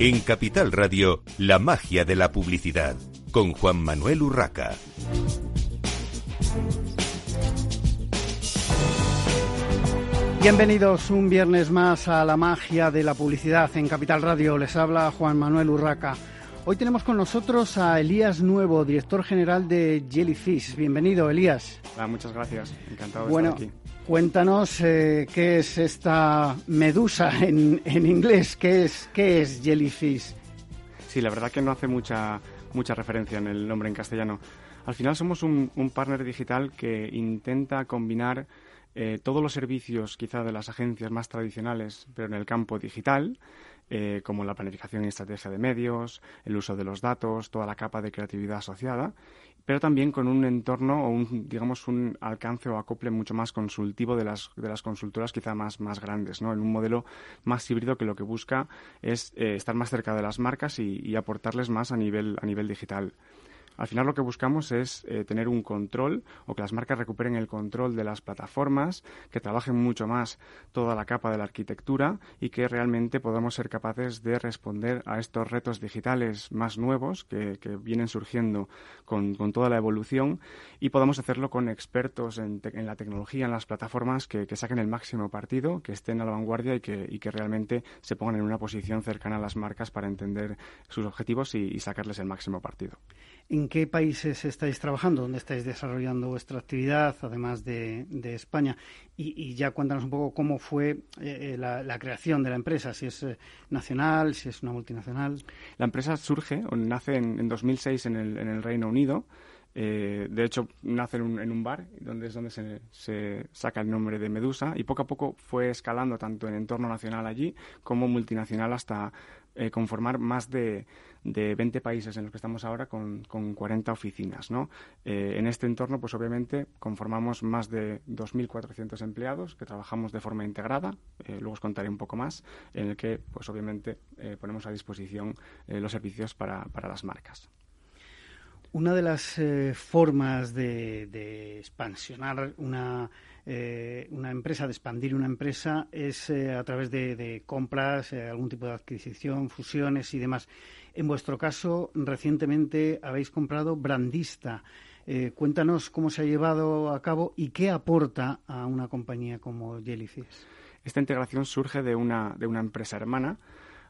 En Capital Radio, la magia de la publicidad, con Juan Manuel Urraca. Bienvenidos un viernes más a la magia de la publicidad en Capital Radio. Les habla Juan Manuel Urraca. Hoy tenemos con nosotros a Elías Nuevo, director general de Jellyfish. Bienvenido, Elías. muchas gracias. Encantado de bueno, estar aquí. Cuéntanos eh, qué es esta medusa en, inglés, ¿Qué es, qué es Jellyfish. Sí, la verdad que no hace mucha, mucha referencia en el nombre en castellano. Al final somos un, un partner digital que intenta combinar eh, todos los servicios quizá de las agencias más tradicionales, pero en el campo digital, eh, como la planificación y estrategia de medios, el uso de los datos, toda la capa de creatividad asociada, pero también con un entorno o un, digamos, un alcance o acople mucho más consultivo de las, de las consultoras quizá más, más grandes, ¿no? En un modelo más híbrido que lo que busca es eh, estar más cerca de las marcas y, y aportarles más a nivel, a nivel digital. Al final lo que buscamos es eh, tener un control o que las marcas recuperen el control de las plataformas, que trabajen mucho más toda la capa de la arquitectura y que realmente podamos ser capaces de responder a estos retos digitales más nuevos que, vienen surgiendo con, toda la evolución y podamos hacerlo con expertos en, la tecnología, en las plataformas que, saquen el máximo partido, que estén a la vanguardia y que, realmente se pongan en una posición cercana a las marcas para entender sus objetivos y sacarles el máximo partido. ¿En qué países estáis trabajando? ¿Dónde estáis desarrollando vuestra actividad, además de, España? Y, ya cuéntanos un poco cómo fue eh, eh, la, creación de la empresa, si es eh, nacional, si es una multinacional. La empresa surge o nace en, 2006 en el, en el, Reino Unido. de hecho, nace en un, bar, donde es donde se, se, saca el nombre de Medusa, y poco a poco fue escalando tanto en entorno nacional allí como multinacional hasta conformar más de de 20 países en los que estamos ahora con, con 40 oficinas. ¿no? Eh, en este entorno, pues obviamente, conformamos más de 2.400 empleados que trabajamos de forma integrada, eh, luego os contaré un poco más, en el que, pues obviamente, eh, ponemos a disposición los servicios para, para las marcas. Una de las formas de, de, expansionar una, una empresa, de expandir una empresa, es a través de, de compras, algún tipo de adquisición, fusiones y demás. En vuestro caso, recientemente habéis comprado Brandista. Eh, cuéntanos cómo se ha llevado a cabo y qué aporta a una compañía como Jellyfish. Esta integración surge de una, de una empresa hermana.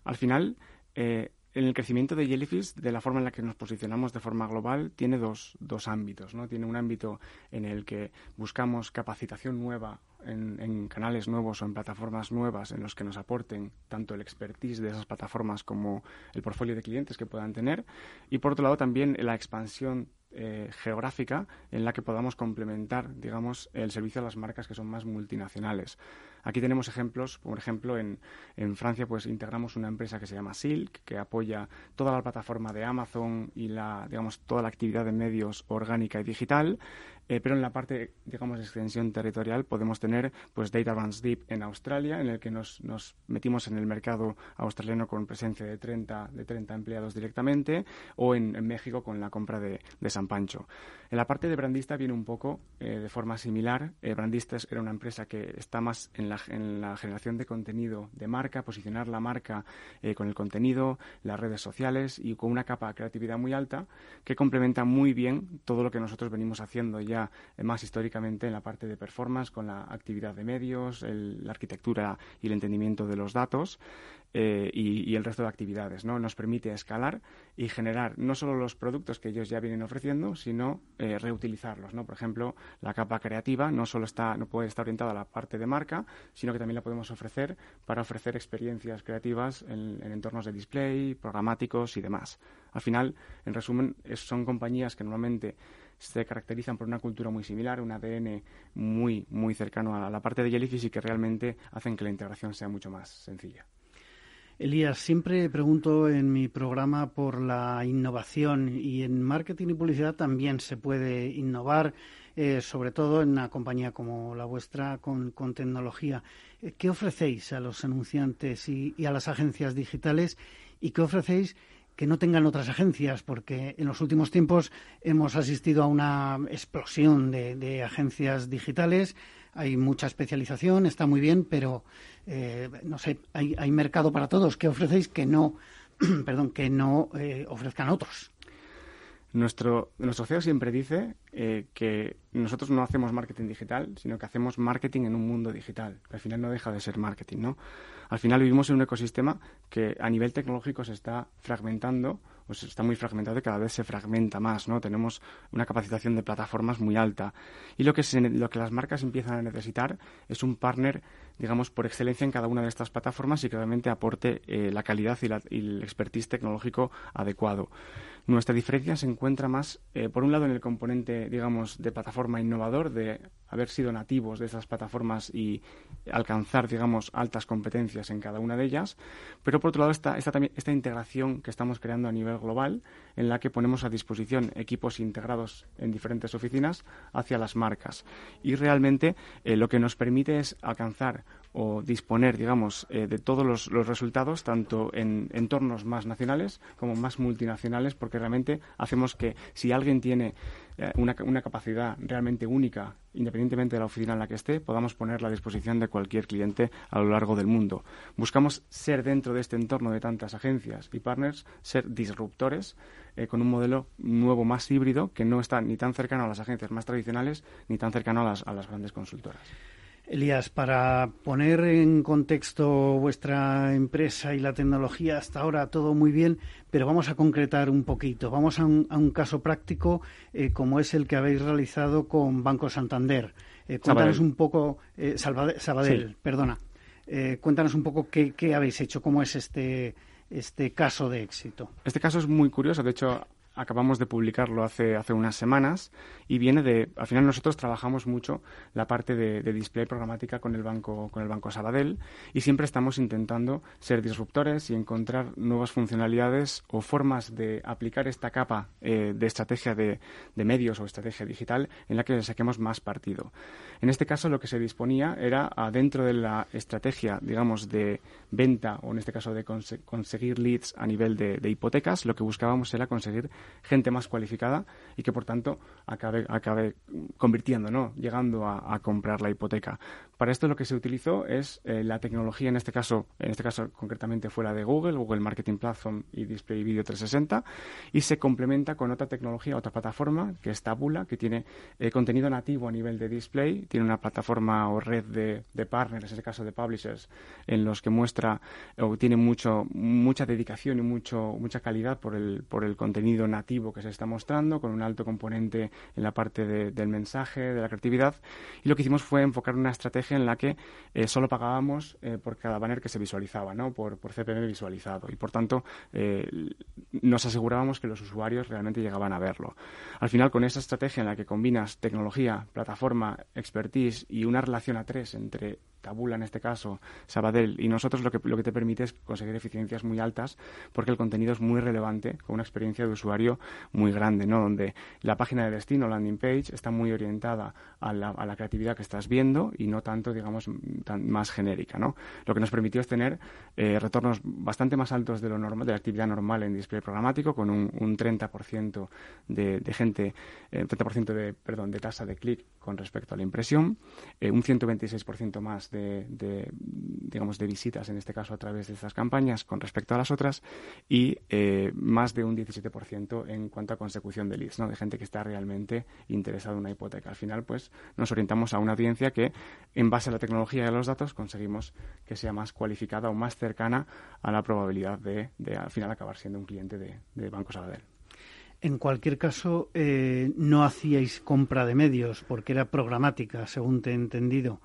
Al final, eh, el crecimiento de Jellyfish, de la forma en la que nos posicionamos de forma global, tiene dos, dos ámbitos. ¿no? Tiene un ámbito en el que buscamos capacitación nueva en, canales nuevos o en plataformas nuevas en los que nos aporten tanto el expertise de esas plataformas como el portfolio de clientes que puedan tener y por otro lado también la expansión eh, geográfica en la que podamos complementar, digamos, el servicio a las marcas que son más multinacionales. Aquí tenemos ejemplos, por ejemplo, en, en, Francia pues integramos una empresa que se llama Silk, que apoya toda la plataforma de Amazon y la, digamos, toda la actividad de medios orgánica y digital. Eh, pero en la parte, digamos, de extensión territorial podemos tener pues Data Runs Deep en Australia, en el que nos, nos metimos en el mercado australiano con presencia de 30, de 30 empleados directamente, o en, México con la compra de, de, San Pancho. En la parte de Brandista viene un poco eh, de forma similar. Eh, Brandista era una empresa que está más en la, en la generación de contenido de marca, posicionar la marca con el contenido, las redes sociales y con una capa de creatividad muy alta que complementa muy bien todo lo que nosotros venimos haciendo ya eh, más históricamente en la parte de performance con la actividad de medios, la arquitectura y el entendimiento de los datos eh, y, el resto de actividades. ¿no? Nos permite escalar y generar no solo los productos que ellos ya vienen ofreciendo, sino eh, reutilizarlos. ¿no? Por ejemplo, la capa creativa no solo está, no puede estar orientada a la parte de marca, sino que también la podemos ofrecer para ofrecer experiencias creativas en entornos de display, programáticos y demás. Al final, en resumen, son compañías que normalmente se caracterizan por una cultura muy similar, un ADN muy, muy cercano a la parte de Jellyfish y que realmente hacen que la integración sea mucho más sencilla. Elías, siempre pregunto en mi programa por la innovación y en marketing y publicidad también se puede innovar, eh, sobre todo en una compañía como la vuestra con, tecnología. Eh, ¿Qué ofrecéis a los anunciantes y a las agencias digitales y qué ofrecéis que no tengan otras agencias, porque en los últimos tiempos hemos asistido a una explosión de, agencias digitales. Hay mucha especialización, está muy bien, pero eh, no sé, hay, mercado para todos. ¿Qué ofrecéis que no perdón, que no ofrezcan otros. Nuestro, nuestro CEO siempre dice eh, que nosotros no hacemos marketing digital, sino que hacemos marketing en un mundo digital. al final no deja de ser marketing, ¿no? Al final vivimos en un ecosistema que a nivel tecnológico se está fragmentando, o se está muy fragmentado y cada vez se fragmenta más, ¿no? Tenemos una capacitación de plataformas muy alta. Y lo que, lo que las marcas empiezan a necesitar es un partner, digamos, por excelencia en cada una de estas plataformas y que realmente aporte eh, la calidad y, el expertise tecnológico adecuado. Nuestra diferencia se encuentra más, eh, por un lado, en el componente, digamos, de plataforma innovador, de haber sido nativos de esas plataformas y alcanzar, digamos, altas competencias en cada una de ellas, pero por otro lado está, también esta integración que estamos creando a nivel global, en la que ponemos a disposición equipos integrados en diferentes oficinas hacia las marcas. Y realmente eh, lo que nos permite es alcanzar o disponer, digamos, eh, de todos los, resultados, tanto en entornos más nacionales como más multinacionales, porque realmente hacemos que si alguien tiene eh, una, capacidad realmente única, independientemente de la oficina en la que esté, podamos ponerla a disposición de cualquier cliente a lo largo del mundo. Buscamos ser dentro de este entorno de tantas agencias y partners, ser disruptores eh, con un modelo nuevo más híbrido que no está ni tan cercano a las agencias más tradicionales ni tan cercano a las, a las grandes consultoras. Elías, para poner en contexto vuestra empresa y la tecnología, hasta ahora todo muy bien, pero vamos a concretar un poquito. Vamos a un, caso práctico eh, como es el que habéis realizado con Banco Santander. Eh, cuéntanos un poco, eh, Sabadell, perdona. cuéntanos un poco qué, qué habéis hecho, cómo es este, este caso de éxito. Este caso es muy curioso. De hecho, acabamos de publicarlo hace, hace unas semanas y viene de, al final nosotros trabajamos mucho la parte de, display programática con el banco, con el banco Sabadell y siempre estamos intentando ser disruptores y encontrar nuevas funcionalidades o formas de aplicar esta capa eh, de estrategia de, de, medios o estrategia digital en la que saquemos más partido. En este caso lo que se disponía era dentro de la estrategia, digamos, de venta o en este caso de conseguir leads a nivel de, de hipotecas, lo que buscábamos era conseguir gente más cualificada y que por tanto acabe, acabe convirtiendo, ¿no? llegando a, comprar la hipoteca. Para esto lo que se utilizó es eh, la tecnología, en este caso, en este caso concretamente fue la de Google, Google Marketing Platform y Display Video 360, y se complementa con otra tecnología, otra plataforma, que es Tabula, que tiene eh, contenido nativo a nivel de display, tiene una plataforma o red de, de partners, en este caso de publishers, en los que muestra o tiene mucho, mucha dedicación y mucho, mucha calidad por el, por el contenido nativo que se está mostrando, con un alto componente en la parte del mensaje, de la creatividad. Y lo que hicimos fue enfocar una estrategia en la que eh, solo pagábamos eh, por cada banner que se visualizaba, ¿no? por, por CPM visualizado. Y por tanto, eh, nos asegurábamos que los usuarios realmente llegaban a verlo. Al final, con esa estrategia en la que combinas tecnología, plataforma, expertise y una relación a tres entre Tabula en este caso, Sabadell, y nosotros lo que, lo que te permite es conseguir eficiencias muy altas porque el contenido es muy relevante, con una experiencia de usuario muy grande, ¿no? donde la página de destino, landing page, está muy orientada a la, a la creatividad que estás viendo y no tanto, digamos, más genérica. ¿no? Lo que nos permitió es tener eh, retornos bastante más altos de, lo normal, de la actividad normal en display programático, con un, un 30% de, de gente, eh, 30% de, perdón, de tasa de clic con respecto a la impresión, eh, un 126% más de, digamos, de visitas, en este caso a través de estas campañas con respecto a las otras, y eh, más de un 17% en cuanto a consecución de leads, ¿no? de gente que está realmente interesada en una hipoteca. Al final, pues, nos orientamos a una audiencia que, en base a la tecnología y a los datos, conseguimos que sea más cualificada o más cercana a la probabilidad de, al final, acabar siendo un cliente de, de Banco Sabadell. En cualquier caso, eh, no hacíais compra de medios porque era programática, según te he entendido.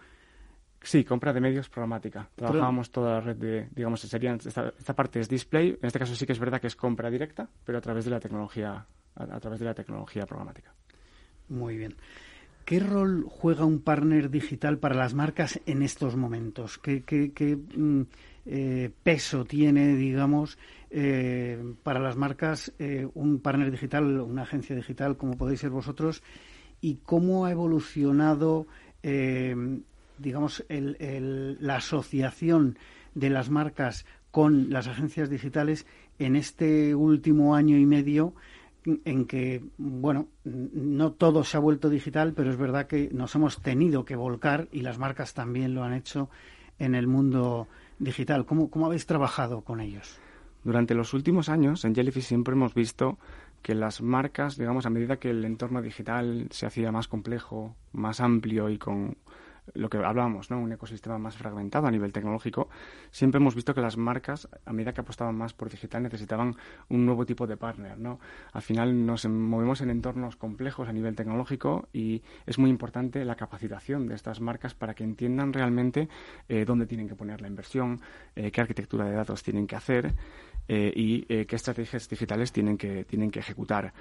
Sí, compra de medios programática. Trabajábamos toda la red de, digamos, serían, esta, parte es display, en este caso sí que es verdad que es compra directa, pero a través de la tecnología, a, través de la tecnología programática. Muy bien. ¿Qué rol juega un partner digital para las marcas en estos momentos? ¿Qué, qué, mm, eh, peso tiene, digamos, eh, para las marcas eh, un partner digital, una agencia digital, como podéis ser vosotros? ¿Y cómo ha evolucionado digamos, la asociación de las marcas con las agencias digitales en este último año y medio en que, bueno, no todo se ha vuelto digital, pero es verdad que nos hemos tenido que volcar y las marcas también lo han hecho en el mundo digital. ¿Cómo, cómo habéis trabajado con ellos? Durante los últimos años en Jellyfish siempre hemos visto que las marcas, digamos, a medida que el entorno digital se hacía más complejo, más amplio y con lo que hablábamos, ¿no? Un ecosistema más fragmentado a nivel tecnológico, siempre hemos visto que las marcas, a medida que apostaban más por digital, necesitaban un nuevo tipo de partner, ¿no? Al final nos movemos en entornos complejos a nivel tecnológico y es muy importante la capacitación de estas marcas para que entiendan realmente eh, dónde tienen que poner la inversión, eh, qué arquitectura de datos tienen que hacer eh, y qué estrategias digitales tienen que, tienen que ejecutar.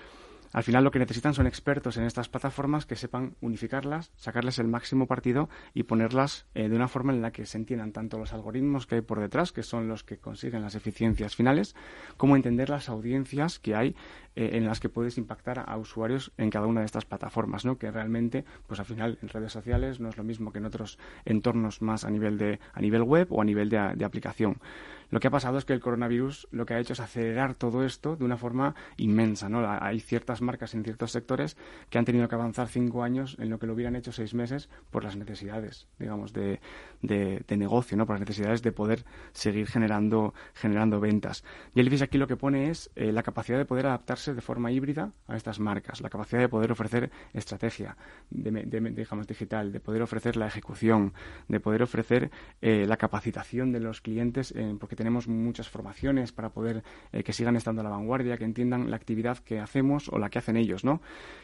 Al final lo que necesitan son expertos en estas plataformas que sepan unificarlas, sacarles el máximo partido y ponerlas eh, de una forma en la que se entiendan tanto los algoritmos que hay por detrás, que son los que consiguen las eficiencias finales, como entender las audiencias que hay eh, en las que puedes impactar a, usuarios en cada una de estas plataformas, ¿no? Que realmente, pues al final en redes sociales no es lo mismo que en otros entornos más a nivel de a nivel web o a nivel de aplicación. Lo que ha pasado es que el coronavirus lo que ha hecho es acelerar todo esto de una forma inmensa. ¿no? Hay ciertas marcas en ciertos sectores que han tenido que avanzar cinco años en lo que lo hubieran hecho seis meses por las necesidades, digamos, de, de, negocio, ¿no? por las necesidades de poder seguir generando, generando ventas. Jellyfish aquí lo que pone es eh, la capacidad de poder adaptarse de forma híbrida a estas marcas, la capacidad de poder ofrecer estrategia, de, digamos, digital, de poder ofrecer la ejecución, de poder ofrecer eh, la capacitación de los clientes, porque tenemos muchas formaciones para poder eh, que sigan estando a la vanguardia, que entiendan la actividad que hacemos o la que hacen ellos, ¿no?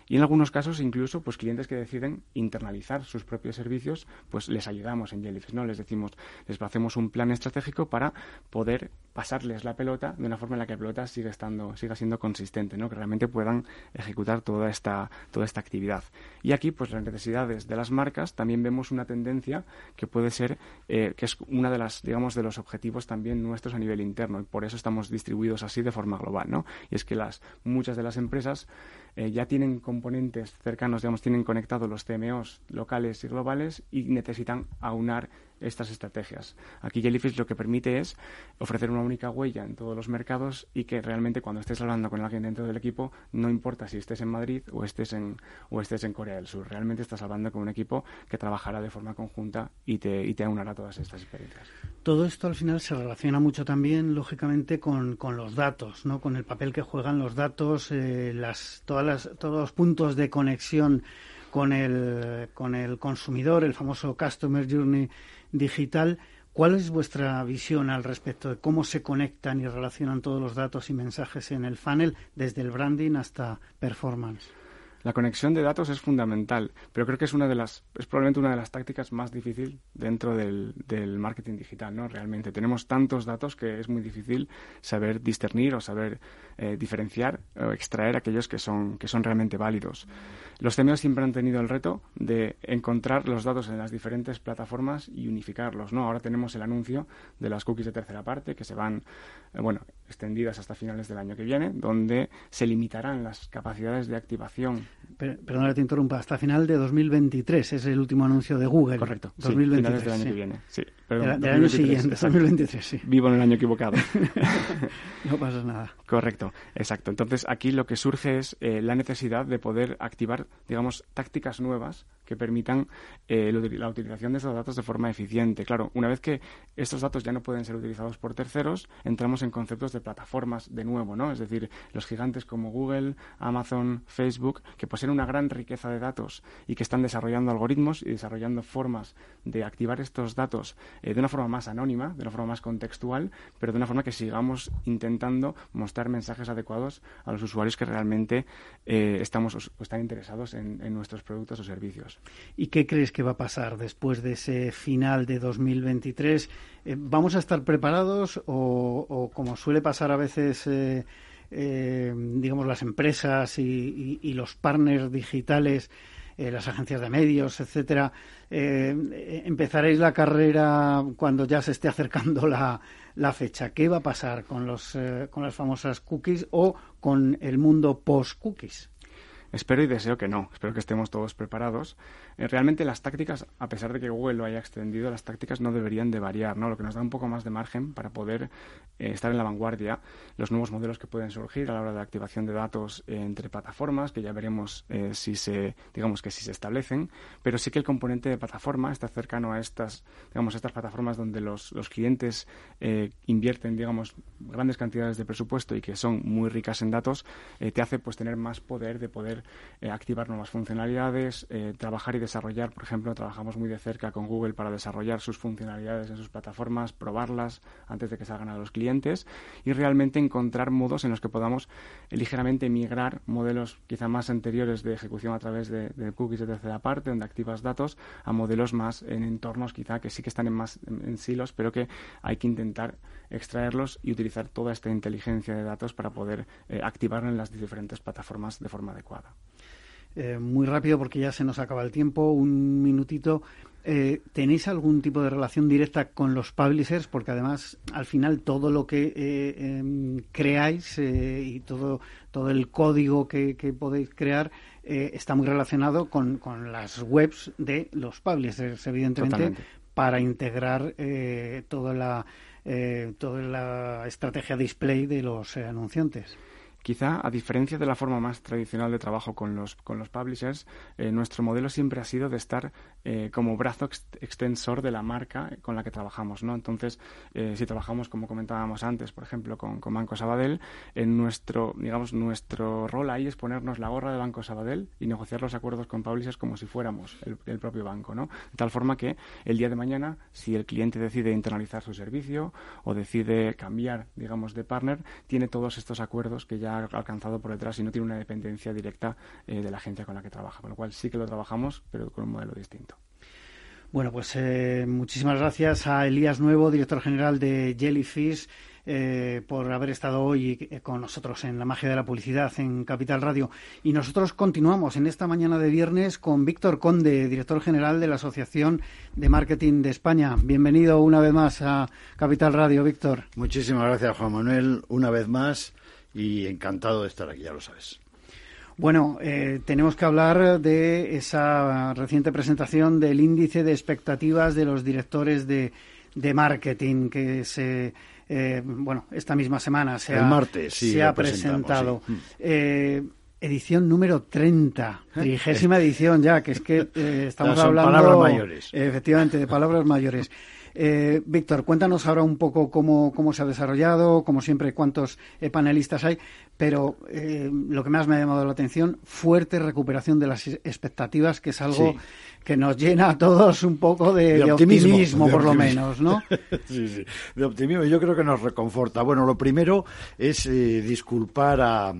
Y en algunos casos incluso, pues clientes que deciden internalizar sus propios servicios, pues les ayudamos en Jellyfish, ¿no? Les decimos, les hacemos un plan estratégico para poder pasarles la pelota de una forma en la que la pelota siga estando, siga siendo consistente, ¿no? Que realmente puedan ejecutar toda esta, toda esta actividad. Y aquí, pues las necesidades de las marcas, también vemos una tendencia que puede ser, eh, que es una de las, digamos, de los objetivos también nuestros a nivel interno y por eso estamos distribuidos así de forma global, ¿no? Y es que las muchas de las empresas eh, ya tienen componentes cercanos, digamos, tienen conectados los CMOs locales y globales y necesitan aunar estas estrategias. Aquí Jellyfish lo que permite es ofrecer una única huella en todos los mercados y que realmente cuando estés hablando con alguien dentro del equipo, no importa si estés en Madrid o estés en, o estés en Corea del Sur, realmente estás hablando con un equipo que trabajará de forma conjunta y te, y te aunará todas estas experiencias. Todo esto al final se relaciona mucho también, lógicamente, con, con los datos, ¿no? con el papel que juegan los datos, eh, las, todas las, todos los puntos de conexión con el, con el consumidor, el famoso Customer Journey digital. ¿Cuál es vuestra visión al respecto de cómo se conectan y relacionan todos los datos y mensajes en el funnel, desde el branding hasta performance? La conexión de datos es fundamental, pero creo que es una de las, es probablemente una de las tácticas más difíciles dentro del, del marketing digital, ¿no? Realmente tenemos tantos datos que es muy difícil saber discernir o saber eh, diferenciar o extraer aquellos que son, que son realmente válidos. Los CMOs siempre han tenido el reto de encontrar los datos en las diferentes plataformas y unificarlos, ¿no? Ahora tenemos el anuncio de las cookies de tercera parte que se van, eh, bueno, extendidas hasta finales del año que viene, donde se limitarán las capacidades de activación. Perdón, te interrumpa, hasta final de 2023 es el último anuncio de Google. Correcto, 2023, finales del año que viene. Sí, del año siguiente, 2023, sí. Vivo en el año equivocado. no pasa nada. Correcto, exacto. Entonces aquí lo que surge es eh, la necesidad de poder activar, digamos, tácticas nuevas que permitan eh, la utilización de estos datos de forma eficiente. Claro, una vez que estos datos ya no pueden ser utilizados por terceros, entramos en conceptos de plataformas de nuevo, ¿no? Es decir, los gigantes como Google, Amazon, Facebook, que poseen una gran riqueza de datos y que están desarrollando algoritmos y desarrollando formas de activar estos datos eh, de una forma más anónima, de una forma más contextual, pero de una forma que sigamos intentando mostrar mensajes adecuados a los usuarios que realmente eh, estamos o están interesados en, nuestros productos o servicios. ¿Y qué crees que va a pasar después de ese final de 2023? Eh, ¿Vamos a estar preparados o, como suele pasar a veces, digamos, las empresas y los partners digitales? Eh, las agencias de medios, etcétera, eh, empezaréis la carrera cuando ya se esté acercando la, la fecha. ¿Qué va a pasar con, los, eh, con las famosas cookies o con el mundo post-cookies? Espero y deseo que no, espero que estemos todos preparados. Eh, realmente las tácticas, a pesar de que Google lo haya extendido, las tácticas no deberían de variar, ¿no? Lo que nos da un poco más de margen para poder eh, estar en la vanguardia, los nuevos modelos que pueden surgir a la hora de activación de datos entre plataformas, que ya veremos si se, digamos que si se establecen, pero sí que el componente de plataforma está cercano a estas, digamos, estas plataformas donde los, los clientes invierten, digamos, grandes cantidades de presupuesto y que son muy ricas en datos, te hace pues tener más poder de poder eh, activar nuevas funcionalidades, eh, trabajar y desarrollar. Por ejemplo, trabajamos muy de cerca con Google para desarrollar sus funcionalidades en sus plataformas, probarlas antes de que salgan a los clientes y realmente encontrar modos en los que podamos ligeramente migrar modelos quizá más anteriores de ejecución a través de, cookies de tercera parte, donde activas datos, a modelos más en entornos quizá que sí que están en más en silos, pero que hay que intentar extraerlos y utilizar toda esta inteligencia de datos para poder eh, en las diferentes plataformas de forma adecuada. Eh, muy rápido porque ya se nos acaba el tiempo, un minutito. Eh, ¿Tenéis algún tipo de relación directa con los publishers? Porque además, al final, todo lo que em, creáis y todo, todo el código que, podéis crear está muy relacionado con, con, las webs de los publishers, evidentemente, para integrar toda la eh, toda la estrategia display de los eh, anunciantes. Quizá, a diferencia de la forma más tradicional de trabajo con los, con los publishers, eh, nuestro modelo siempre ha sido de estar eh, como brazo extensor de la marca con la que trabajamos. ¿no? Entonces, eh, si trabajamos, como comentábamos antes, por ejemplo, con, con, Banco Sabadell, en nuestro, digamos, nuestro rol ahí es ponernos la gorra de Banco Sabadell y negociar los acuerdos con publishers como si fuéramos el, propio banco. ¿no? De tal forma que el día de mañana, si el cliente decide internalizar su servicio o decide cambiar, digamos, de partner, tiene todos estos acuerdos que ya alcanzado por detrás y no tiene una dependencia directa eh, de la agencia con la que trabaja. Con lo cual sí que lo trabajamos, pero con un modelo distinto. Bueno, pues eh, muchísimas gracias a Elías Nuevo, director general de Jellyfish, eh, por haber estado hoy con nosotros en la magia de la publicidad en Capital Radio. Y nosotros continuamos en esta mañana de viernes con Víctor Conde, director general de la Asociación de Marketing de España. Bienvenido una vez más a Capital Radio, Víctor. Muchísimas gracias, Juan Manuel, una vez más y encantado de estar aquí, ya lo sabes. Bueno, eh, tenemos que hablar de esa reciente presentación del índice de expectativas de los directores de, marketing que se, eh, bueno, esta misma semana se ha, se ha presentado. Eh, edición número 30, trigésima edición ya, que es que estamos hablando... Palabras mayores. Efectivamente, de palabras mayores. Eh, Víctor, cuéntanos ahora un poco cómo, cómo se ha desarrollado, como siempre, cuántos eh, panelistas hay, pero eh, lo que más me ha llamado la atención, fuerte recuperación de las expectativas, que es algo que nos llena a todos un poco de, optimismo, por lo menos, ¿no? sí, sí, de optimismo. Yo creo que nos reconforta. Bueno, lo primero es disculpar a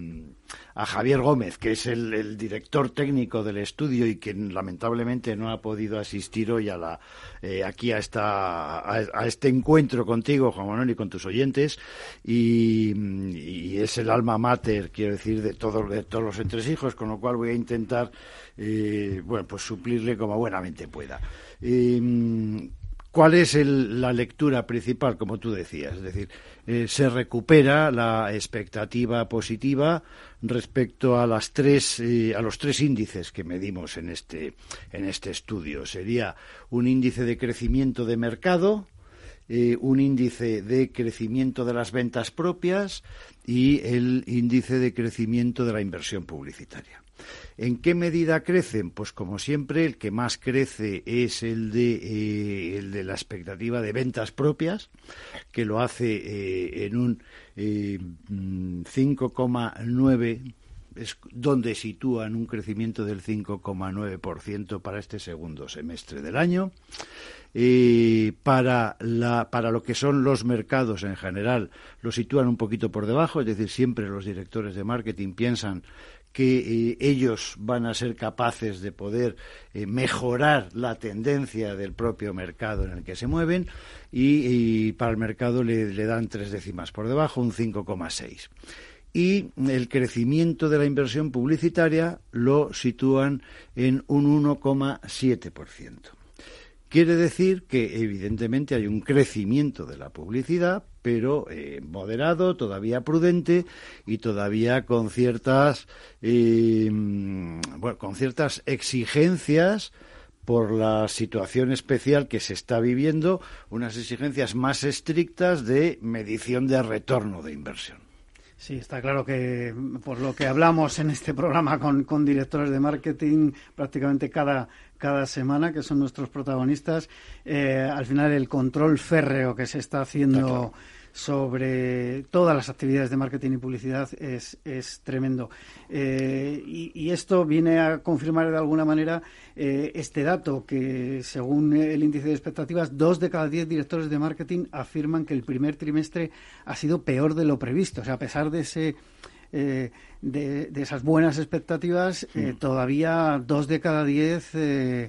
a Javier Gómez, que es el, director técnico del estudio y que lamentablemente no ha podido asistir hoy a la, eh, aquí a, esta, a, este encuentro contigo, Juan Manuel, y con tus oyentes. Y, es el alma mater, quiero decir, de todos, de todos los entresijos, con lo cual voy a intentar, eh, bueno, pues suplirle como buenamente pueda. Eh, ¿Cuál es la lectura principal, como tú decías? Es decir, eh, se recupera la expectativa positiva respecto a las tres eh, a los tres índices que medimos en este en este estudio. Sería un índice de crecimiento de mercado, eh, un índice de crecimiento de las ventas propias y el índice de crecimiento de la inversión publicitaria. ¿En qué medida crecen? Pues como siempre, el que más crece es el de, eh, el de la expectativa de ventas propias, que lo hace eh, en un 5,9 eh, es donde sitúan un crecimiento del 5,9% para este segundo semestre del año. la, para lo que son los mercados en general, lo sitúan un poquito por debajo, es decir, siempre los directores de marketing piensan que eh, ellos van a ser capaces de poder eh, mejorar la tendencia del propio mercado en el que se mueven y, para el mercado le, le, dan tres décimas por debajo, un 5,6. Y el crecimiento de la inversión publicitaria lo sitúan en un 1,7%. Quiere decir que evidentemente hay un crecimiento de la publicidad, pero eh, moderado, todavía prudente y todavía con ciertas, eh, bueno, con ciertas exigencias por la situación especial que se está viviendo, unas exigencias más estrictas de medición de retorno de inversión. Sí, está claro que por lo que hablamos en este programa con, con directores de marketing prácticamente cada, cada semana, que son nuestros protagonistas, eh, al final el control férreo que se está haciendo sobre todas las actividades de marketing y publicidad es, es tremendo. Eh, y, esto viene a confirmar de alguna manera eh, este dato que, según el índice de expectativas, dos de cada diez directores de marketing afirman que el primer trimestre ha sido peor de lo previsto. O sea, a pesar de ese. Eh, de, esas buenas expectativas, todavía dos de cada diez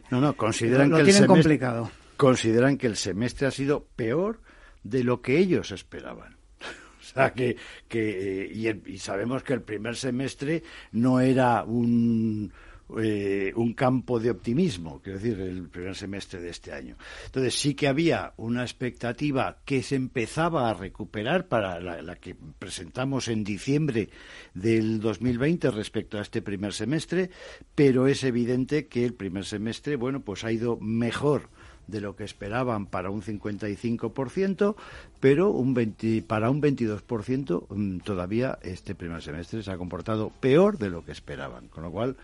no, no, consideran que tienen complicado. Consideran que el semestre ha sido peor de lo que ellos esperaban. O sea, que, que y, sabemos que el primer semestre no era un, eh, un campo de optimismo, quiero decir, el primer semestre de este año. Entonces sí que había una expectativa que se empezaba a recuperar para la, la, que presentamos en diciembre del 2020 respecto a este primer semestre, pero es evidente que el primer semestre, bueno, pues ha ido mejor de lo que esperaban para un 55%, pero un 20, para un 22% mm, todavía este primer semestre se ha comportado peor de lo que esperaban. Con lo cual,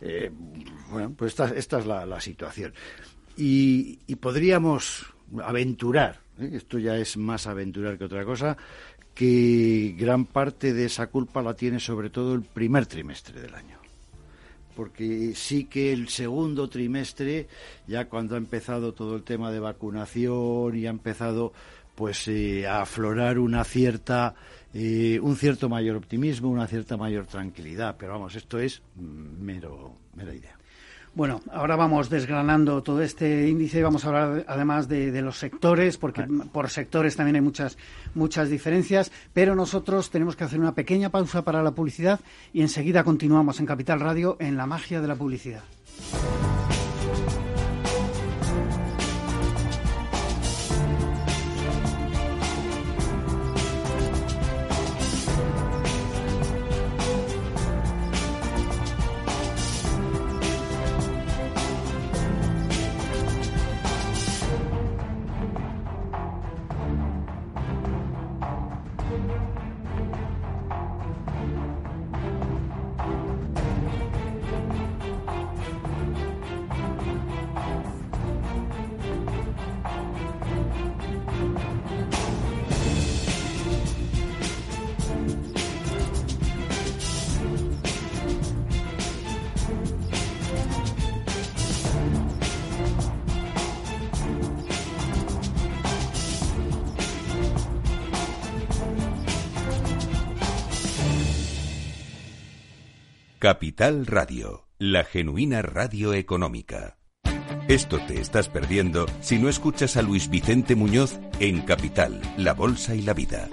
eh, bueno, pues esta, esta es la, situación. Y, podríamos aventurar, ¿eh? esto ya es más aventurar que otra cosa, que gran parte de esa culpa la tiene sobre todo el primer trimestre del año porque sí que el segundo trimestre, ya cuando ha empezado todo el tema de vacunación y ha empezado pues eh, a aflorar una cierta eh, un cierto mayor optimismo, una cierta mayor tranquilidad, pero vamos, esto es mm, mero mera idea. Bueno, ahora vamos desgranando todo este índice y vamos a hablar además de, los sectores, porque por sectores también hay muchas, muchas diferencias, pero nosotros tenemos que hacer una pequeña pausa para la publicidad y enseguida continuamos en Capital Radio en la magia de la publicidad. Capital Radio, la genuina radio económica. Esto te estás perdiendo si no escuchas a Luis Vicente Muñoz en Capital, La Bolsa y la Vida.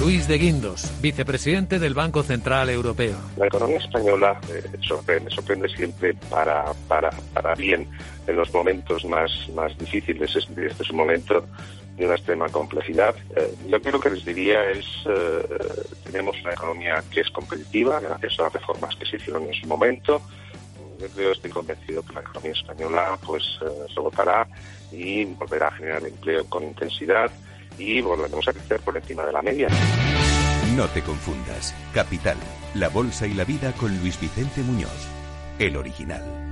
Luis de Guindos, vicepresidente del Banco Central Europeo. La economía española eh, sorprende, sorprende siempre para, para, para bien en los momentos más, más difíciles. Este, este es un momento de una extrema complejidad. Eh, yo creo que les diría es, eh, tenemos una economía que es competitiva gracias a las reformas que se hicieron en su momento. Yo creo, estoy convencido que la economía española pues eh, se votará y volverá a generar empleo con intensidad y volveremos a crecer por encima de la media. No te confundas. Capital, la bolsa y la vida con Luis Vicente Muñoz, el original.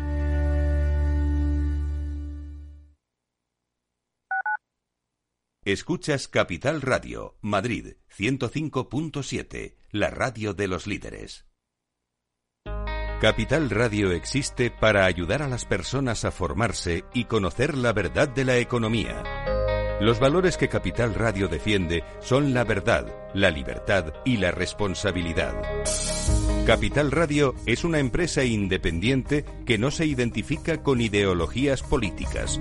Escuchas Capital Radio, Madrid 105.7, la radio de los líderes. Capital Radio existe para ayudar a las personas a formarse y conocer la verdad de la economía. Los valores que Capital Radio defiende son la verdad, la libertad y la responsabilidad. Capital Radio es una empresa independiente que no se identifica con ideologías políticas.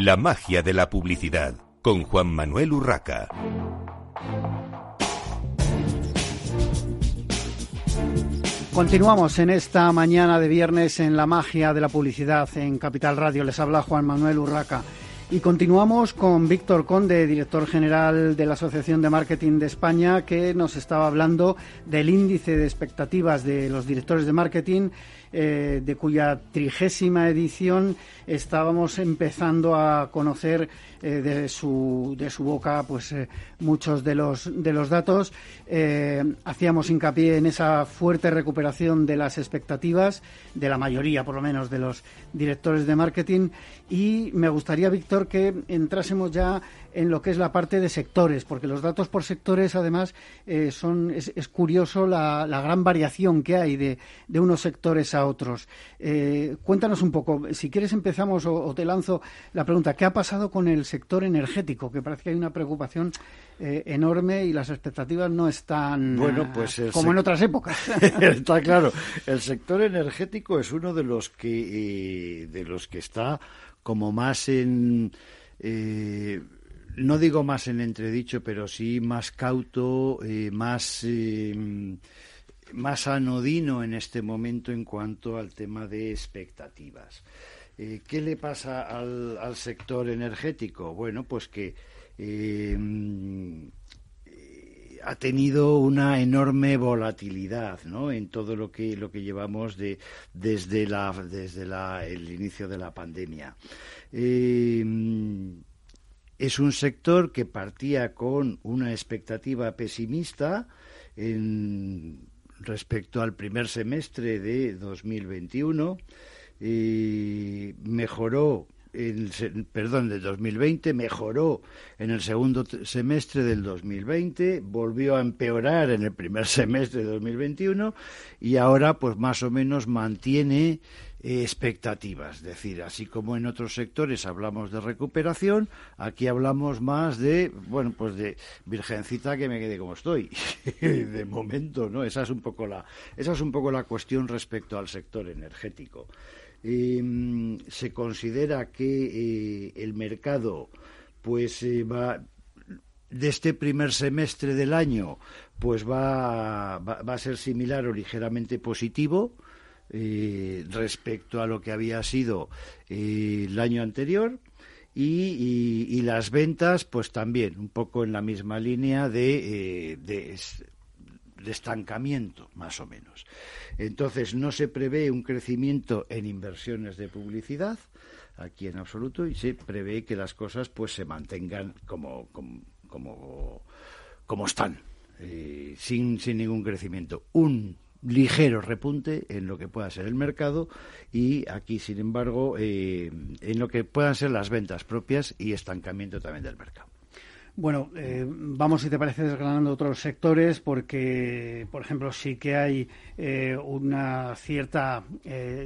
La magia de la publicidad con Juan Manuel Urraca. Continuamos en esta mañana de viernes en la magia de la publicidad en Capital Radio. Les habla Juan Manuel Urraca. Y continuamos con Víctor Conde, director general de la Asociación de Marketing de España, que nos estaba hablando del índice de expectativas de los directores de marketing eh, de cuya trigésima edición estábamos empezando a conocer eh, de, su, de su boca pues eh, muchos de los, de los datos. hacíamos hincapié en esa fuerte recuperación de las expectativas de la mayoría, por lo menos, de los directores de marketing. Y me gustaría, Víctor, que entrásemos ya en lo que es la parte de sectores, porque los datos por sectores, además, eh, son es, curioso la, gran variación que hay de, unos sectores a otros. Eh, cuéntanos un poco, si quieres empezamos o, te lanzo la pregunta, ¿qué ha pasado con el sector energético? Que parece que hay una preocupación eh, enorme y las expectativas no están bueno, pues como en otras épocas. está claro, el sector energético es uno de los que, de los que está como más en no digo más en entredicho, pero sí más cauto, eh, más, eh, más anodino en este momento en cuanto al tema de expectativas. Eh, ¿Qué le pasa al, sector energético? Bueno, pues que ha tenido una enorme volatilidad ¿no? en todo lo que lo que llevamos de, desde la desde la, el inicio de la pandemia es un sector que partía con una expectativa pesimista en, respecto al primer semestre de 2021. y mejoró el, perdón, del 2020, mejoró en el segundo semestre del 2020, volvió a empeorar en el primer semestre de 2021 y ahora pues más o menos mantiene eh, expectativas. Es decir, así como en otros sectores hablamos de recuperación, aquí hablamos más de, bueno, pues de virgencita que me quede como estoy. de momento, ¿no? Esa es un poco la, esa es un poco la cuestión respecto al sector energético. Em, se considera que eh, el mercado, pues eh, va de este primer semestre del año, pues va, va, va a ser similar o ligeramente positivo eh, respecto a lo que había sido eh, el año anterior. Y, las ventas, pues también, un poco en la misma línea de, eh, de, estancamiento, más o menos. Entonces, no se prevé un crecimiento en inversiones de publicidad, aquí en absoluto, y se prevé que las cosas pues se mantengan como, como, como, como están, sin, sin ningún crecimiento. Un ligero repunte en lo que pueda ser el mercado y aquí, sin embargo, eh, en lo que puedan ser las ventas propias y estancamiento también del mercado. Bueno, eh, vamos, si te parece, desgranando otros sectores, porque, por ejemplo, sí que hay eh, una cierta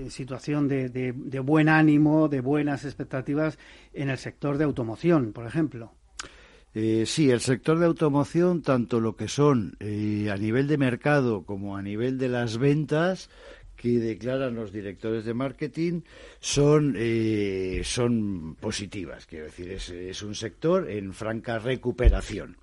situación de, de buen ánimo, de buenas expectativas en el sector de automoción, por ejemplo. Eh, sí, el sector de automoción, tanto lo que son eh, a nivel de mercado como a nivel de las ventas que declaran los directores de marketing son, eh, son positivas. Quiero decir, es, es, un sector en franca recuperación.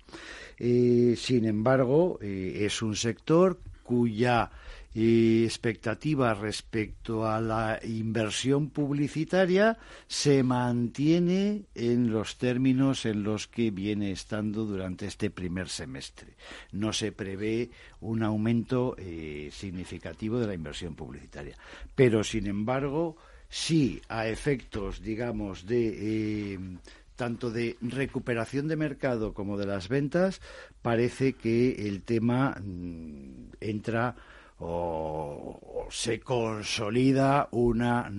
sin embargo, es un sector cuya y expectativa respecto a la inversión publicitaria se mantiene en los términos en los que viene estando durante este primer semestre. No se prevé un aumento eh, significativo de la inversión publicitaria. Pero, sin embargo, sí a efectos, digamos, de. Eh, tanto de recuperación de mercado como de las ventas, parece que el tema mm, entra o, se consolida una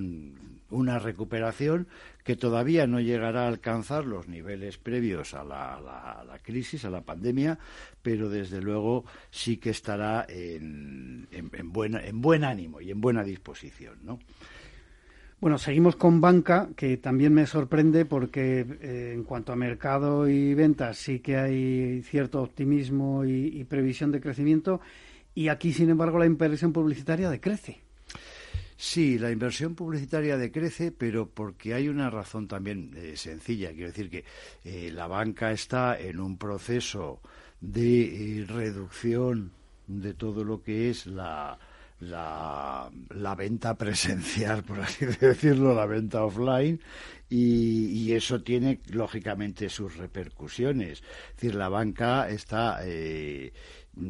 una recuperación que todavía no llegará a alcanzar los niveles previos a la, crisis, a la pandemia, pero desde luego sí que estará en, en, buena, en buen ánimo y en buena disposición, ¿no? Bueno, seguimos con banca, que también me sorprende porque eh, en cuanto a mercado y ventas sí que hay cierto optimismo y, previsión de crecimiento y aquí, sin embargo, la inversión publicitaria decrece. Sí, la inversión publicitaria decrece, pero porque hay una razón también eh, sencilla. Quiero decir que eh, la banca está en un proceso de reducción de todo lo que es la, la, la, venta presencial, por así decirlo, la venta offline, y, eso tiene lógicamente sus repercusiones. Es decir, la banca está eh,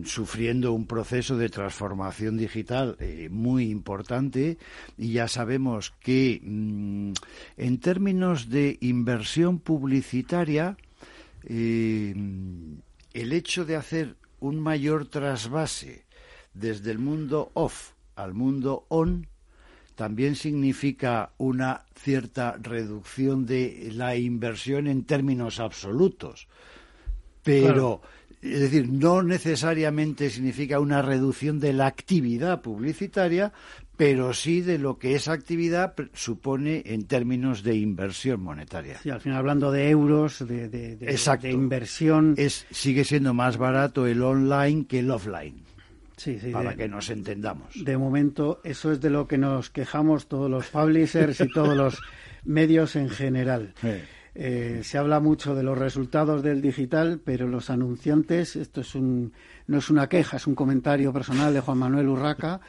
sufriendo un proceso de transformación digital eh, muy importante y ya sabemos que mm, en términos de inversión publicitaria, eh, el hecho de hacer un mayor trasvase desde el mundo off al mundo on también significa una cierta reducción de la inversión en términos absolutos. Pero, es decir, no necesariamente significa una reducción de la actividad publicitaria, pero sí de lo que esa actividad supone en términos de inversión monetaria. Sí, al final hablando de euros, de, de, de inversión. Es, sigue siendo más barato el online que el offline para que nos entendamos. De momento, eso es de lo que nos quejamos todos los publishers y todos los medios en general. Eh, se habla mucho de los resultados del digital, pero los anunciantes, esto es un, no es una queja, es un comentario personal de Juan Manuel Urraca.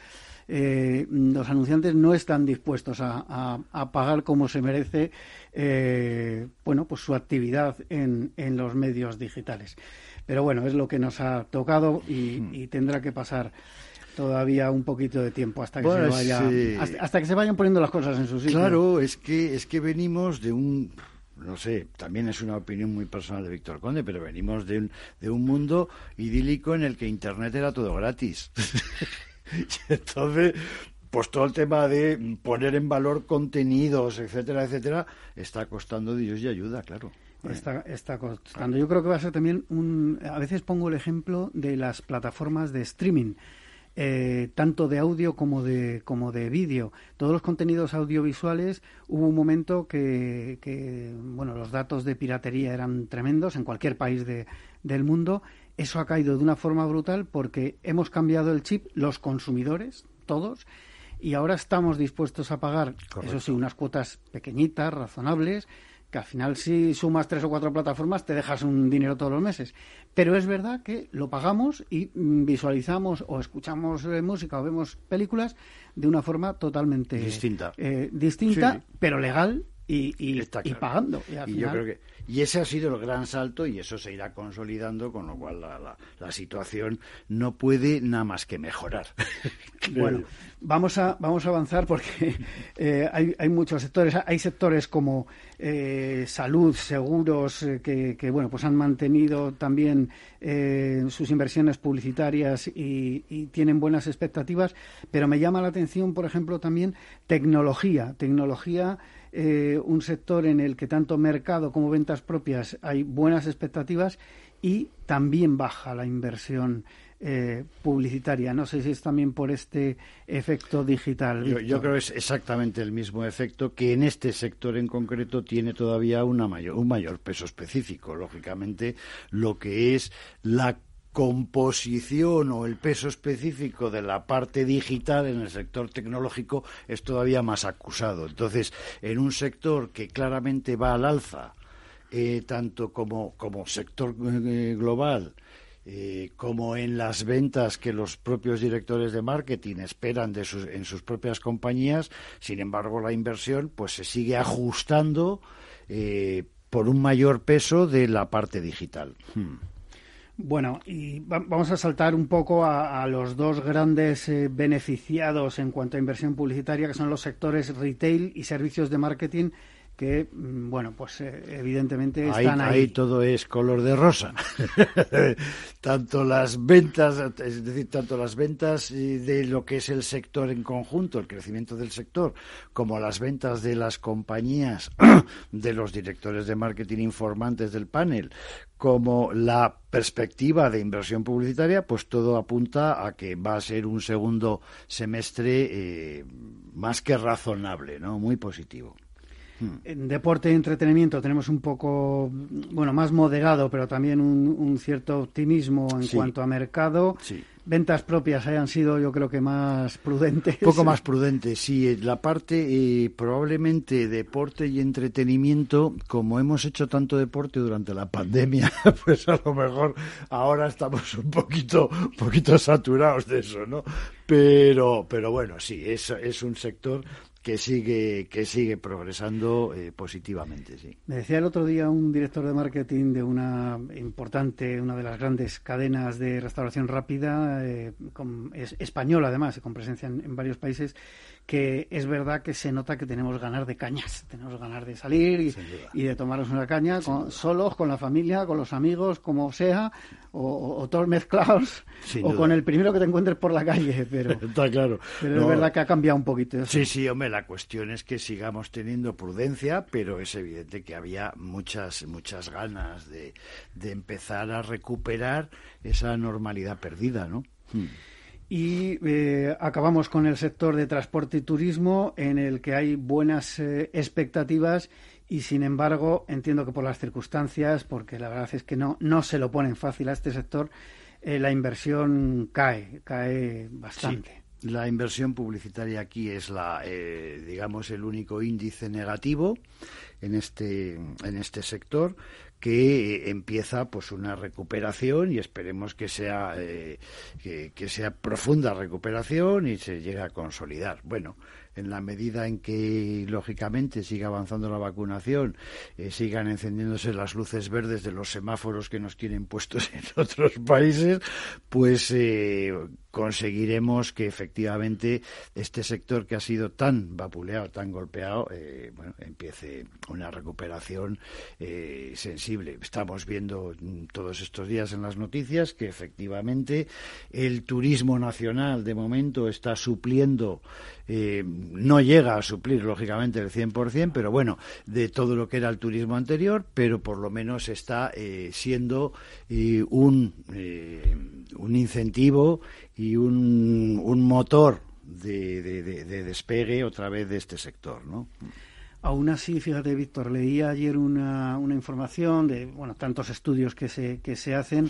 Eh, los anunciantes no están dispuestos a, pagar como se merece eh, bueno pues su actividad en, en los medios digitales. Pero bueno, es lo que nos ha tocado y, hmm. tendrá que pasar todavía un poquito de tiempo hasta que se vaya, hasta, que se vayan poniendo las cosas en su sitio. Claro, es que es que venimos de un no sé, también es una opinión muy personal de Víctor Conde, pero venimos de un, de un mundo idílico en el que Internet era todo gratis. entonces, pues todo el tema de poner en valor contenidos, etcétera, etcétera, está costando Dios y ayuda, claro. Está, está costando. Yo creo que va a ser también un... A veces pongo el ejemplo de las plataformas de streaming. Eh, tanto de audio como de, como de vídeo. Todos los contenidos audiovisuales, hubo un momento que, que, bueno, los datos de piratería eran tremendos en cualquier país de, del mundo. Eso ha caído de una forma brutal porque hemos cambiado el chip, los consumidores, todos, y ahora estamos dispuestos a pagar, eso sí, unas cuotas pequeñitas, razonables, que al final si sumas tres o cuatro plataformas te dejas un dinero todos los meses. Pero es verdad que lo pagamos y mm, visualizamos o escuchamos eh, música o vemos películas de una forma totalmente distinta, eh, distinta pero legal y, y, pagando. Y, yo creo que y ese ha sido el gran salto y eso se irá consolidando, con lo cual la, la, situación no puede nada más que mejorar. bueno, vamos a, vamos a avanzar porque eh, hay, hay, muchos sectores. Hay sectores como eh, salud, seguros, eh, que, que, bueno, pues han mantenido también sus inversiones publicitarias y, y tienen buenas expectativas, pero me llama la atención, por ejemplo, también tecnología. Tecnología eh, un sector en el que tanto mercado como ventas propias hay buenas expectativas y también baja la inversión eh, publicitaria. No sé si es también por este efecto digital. Yo, creo que es exactamente el mismo efecto que en este sector en concreto tiene todavía una mayor, un mayor peso específico. Lógicamente, lo que es la composición o el peso específico de la parte digital en el sector tecnológico es todavía más acusado. Entonces, en un sector que claramente va al alza, eh, tanto como, como sector eh, global, eh, como en las ventas que los propios directores de marketing esperan de sus, en sus propias compañías, sin embargo la inversión pues se sigue ajustando por un mayor peso de la parte digital. Hmm. Bueno, y vamos a saltar un poco a, los dos grandes eh, beneficiados en cuanto a inversión publicitaria, que son los sectores retail y servicios de marketing, que, mm, bueno, pues eh, evidentemente ahí, están ahí. Ahí todo es color de rosa. tanto las ventas, es decir, tanto las ventas de lo que es el sector en conjunto, el crecimiento del sector, como las ventas de las compañías, de los directores de marketing informantes del panel, como la perspectiva de inversión publicitaria, pues todo apunta a que va a ser un segundo semestre eh, más que razonable, ¿no? Muy positivo. En deporte y entretenimiento tenemos un poco, bueno, más moderado, pero también un, cierto optimismo en cuanto a mercado. Ventas propias hayan sido, yo creo que más prudentes. Un poco más prudentes, sí. La parte eh, probablemente deporte y entretenimiento, como hemos hecho tanto deporte durante la pandemia, pues a lo mejor ahora estamos un poquito, un poquito saturados de eso, ¿no? Pero, pero bueno, sí, es, es un sector que sigue que sigue progresando eh, positivamente sí. Me decía el otro día un director de marketing de una importante una de las grandes cadenas de restauración rápida eh, es, española además con presencia en varios países que es verdad que se nota que tenemos ganas de cañas, tenemos ganas de salir y, de tomarnos una caña solos, con la familia, con los amigos, como sea, o, todos mezclados, o con el primero que te encuentres por la calle, pero, Está claro. pero es verdad que ha cambiado un poquito. Sí, sí, hombre, la cuestión es que sigamos teniendo prudencia, pero es evidente que había muchas, muchas ganas de, de empezar a recuperar esa normalidad perdida, ¿no? Hmm. Y eh, acabamos con el sector de transporte y turismo, en el que hay buenas eh, expectativas y, sin embargo, entiendo que por las circunstancias, porque la verdad es que no, no se lo ponen fácil a este sector, eh, la inversión cae, cae bastante. La inversión publicitaria aquí es la, digamos, el único índice negativo en este, en este sector que empieza pues una recuperación y esperemos que sea eh, que, sea profunda recuperación y se llegue a consolidar. Bueno, en la medida en que, lógicamente, siga avanzando la vacunación, eh, sigan encendiéndose las luces verdes de los semáforos que nos tienen puestos en otros países, pues eh, conseguiremos que efectivamente este sector que ha sido tan vapuleado, tan golpeado, eh, bueno, empiece una recuperación sensible. Estamos viendo todos estos días en las noticias que efectivamente el turismo nacional de momento está supliendo eh, no llega a suplir, lógicamente, el 100%, pero bueno, de todo lo que era el turismo anterior, pero por lo menos está eh, siendo eh, un, un incentivo y un, un motor de, de, despegue otra vez de este sector, ¿no? Aún así, fíjate, Víctor, leí ayer una, una, información de bueno tantos estudios que se, que se hacen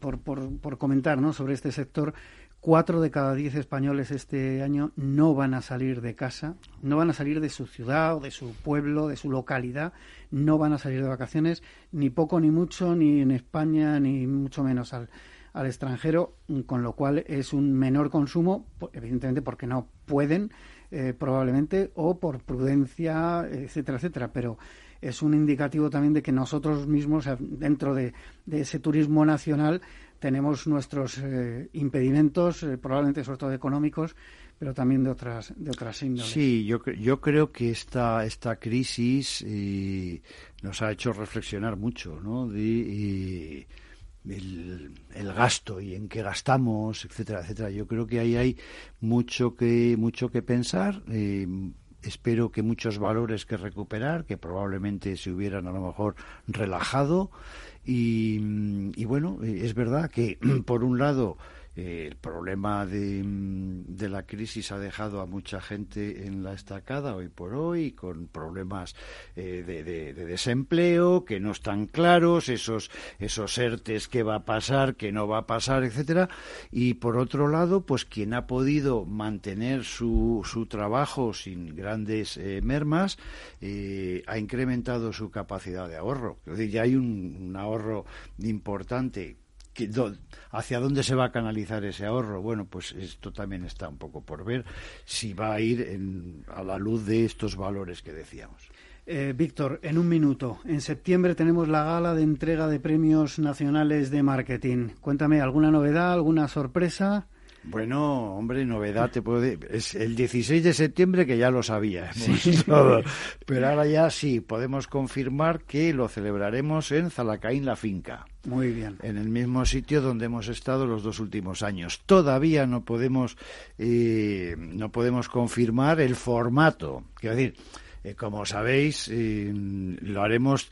por, por, por, comentar ¿no? sobre este sector Cuatro de cada diez españoles este año no van a salir de casa, no van a salir de su ciudad o de su pueblo, de su localidad, no van a salir de vacaciones, ni poco ni mucho, ni en España, ni mucho menos al, al extranjero, con lo cual es un menor consumo, evidentemente porque no pueden, eh, probablemente, o por prudencia, etcétera, etcétera, pero es un indicativo también de que nosotros mismos, dentro de, de ese turismo nacional, tenemos nuestros eh, impedimentos, eh, probablemente sobre todo económicos, pero también de otras de otras índoles. Sí, yo, yo creo que esta esta crisis eh, nos ha hecho reflexionar mucho, ¿no? De, el, el, gasto y en qué gastamos, etcétera, etcétera. Yo creo que ahí hay mucho que mucho que pensar. espero que muchos valores que recuperar, que probablemente se hubieran a lo mejor relajado y, bueno, es verdad que por un lado eh, el problema de, de, la crisis ha dejado a mucha gente en la estacada hoy por hoy, con problemas eh, de, de, desempleo que no están claros, esos, esos ERTES, qué va a pasar, qué no va a pasar, etcétera. Y por otro lado, pues quien ha podido mantener su, su trabajo sin grandes eh, mermas, ha incrementado su capacidad de ahorro. Es decir, ya hay un ahorro importante ¿Hacia dónde se va a canalizar ese ahorro? Bueno, pues esto también está un poco por ver si va a ir a la luz de estos valores que decíamos. Eh, Víctor, en un minuto. En septiembre tenemos la gala de entrega de premios nacionales de marketing. Cuéntame, ¿alguna novedad, alguna sorpresa? Bueno, hombre, novedad te puedo decir. Es el 16 de septiembre que ya lo sabía. Pero ahora ya sí, podemos confirmar que lo celebraremos en Zalacaín la finca. Muy bien. En el mismo sitio donde hemos estado los dos últimos años. Todavía no podemos, eh, no podemos confirmar el formato. Quiero decir, eh, como sabéis, eh, lo haremos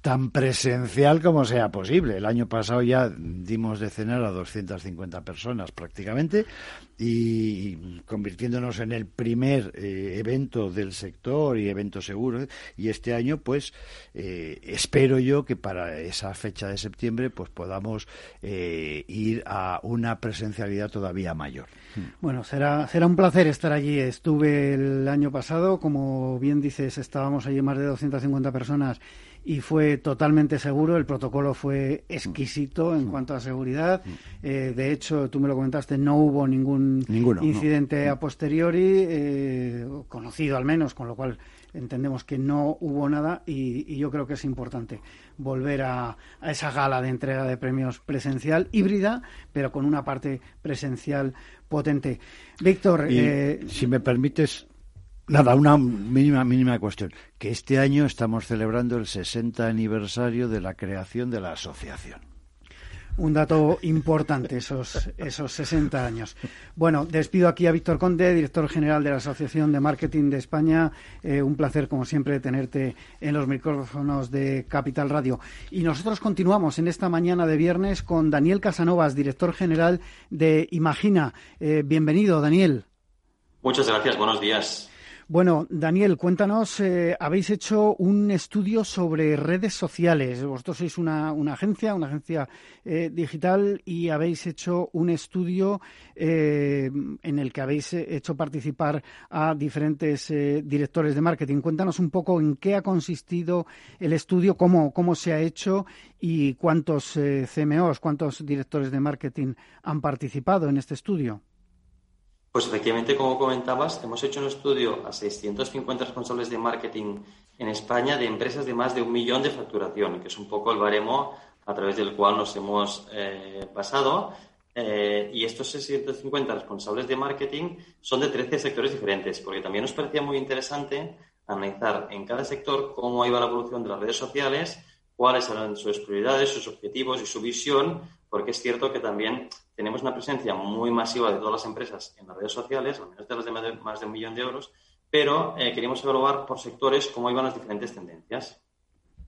tan presencial como sea posible. El año pasado ya dimos de cenar a 250 personas prácticamente y convirtiéndonos en el primer eh, evento del sector y evento seguro. Y este año, pues, eh, espero yo que para esa fecha de septiembre, pues podamos eh, ir a una presencialidad todavía mayor. Bueno, será, será un placer estar allí. Estuve el año pasado, como bien dices, estábamos allí más de 250 personas y fue totalmente seguro. El protocolo fue exquisito en cuanto a seguridad. Eh, de hecho, tú me lo comentaste, no hubo ningún incidente a posteriori, eh, conocido al menos, con lo cual entendemos que no hubo nada y, yo creo que es importante volver a, esa gala de entrega de premios presencial híbrida, pero con una parte presencial potente. Víctor, eh, si me permites, Nada, una mínima, mínima cuestión. Que este año estamos celebrando el 60 aniversario de la creación de la asociación. Un dato importante, esos, esos 60 años. Bueno, despido aquí a Víctor Conde, director general de la Asociación de Marketing de España. Eh, un placer, como siempre, tenerte en los micrófonos de Capital Radio. Y nosotros continuamos en esta mañana de viernes con Daniel Casanovas, director general de Imagina. Eh, bienvenido, Daniel. Muchas gracias, buenos días. Bueno, Daniel, cuéntanos, eh, habéis hecho un estudio sobre redes sociales. Vosotros sois una, agencia, una agencia eh, digital y habéis hecho un estudio eh, en el que habéis hecho participar a diferentes directores de marketing. Cuéntanos un poco en qué ha consistido el estudio, cómo, cómo se ha hecho y cuántos CMOs, cuántos directores de marketing han participado en este estudio. Pues efectivamente, como comentabas, hemos hecho un estudio a 650 responsables de marketing en España de empresas de más de un millón de facturación, que es un poco el baremo a través del cual nos hemos eh, pasado. Eh, y estos 650 responsables de marketing son de 13 sectores diferentes, porque también nos parecía muy interesante analizar en cada sector cómo iba la evolución de las redes sociales, cuáles eran sus prioridades, sus objetivos y su visión, porque es cierto que también tenemos una presencia muy masiva de todas las empresas en las redes sociales, al menos de las de más de un millón de euros, pero eh, queríamos evaluar por sectores cómo iban las diferentes tendencias.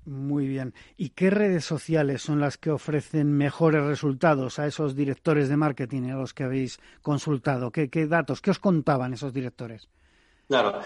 Muy bien. ¿Y qué redes sociales son las que ofrecen mejores resultados a esos directores de marketing a los que habéis consultado? ¿Qué, datos, qué os contaban esos directores? Claro.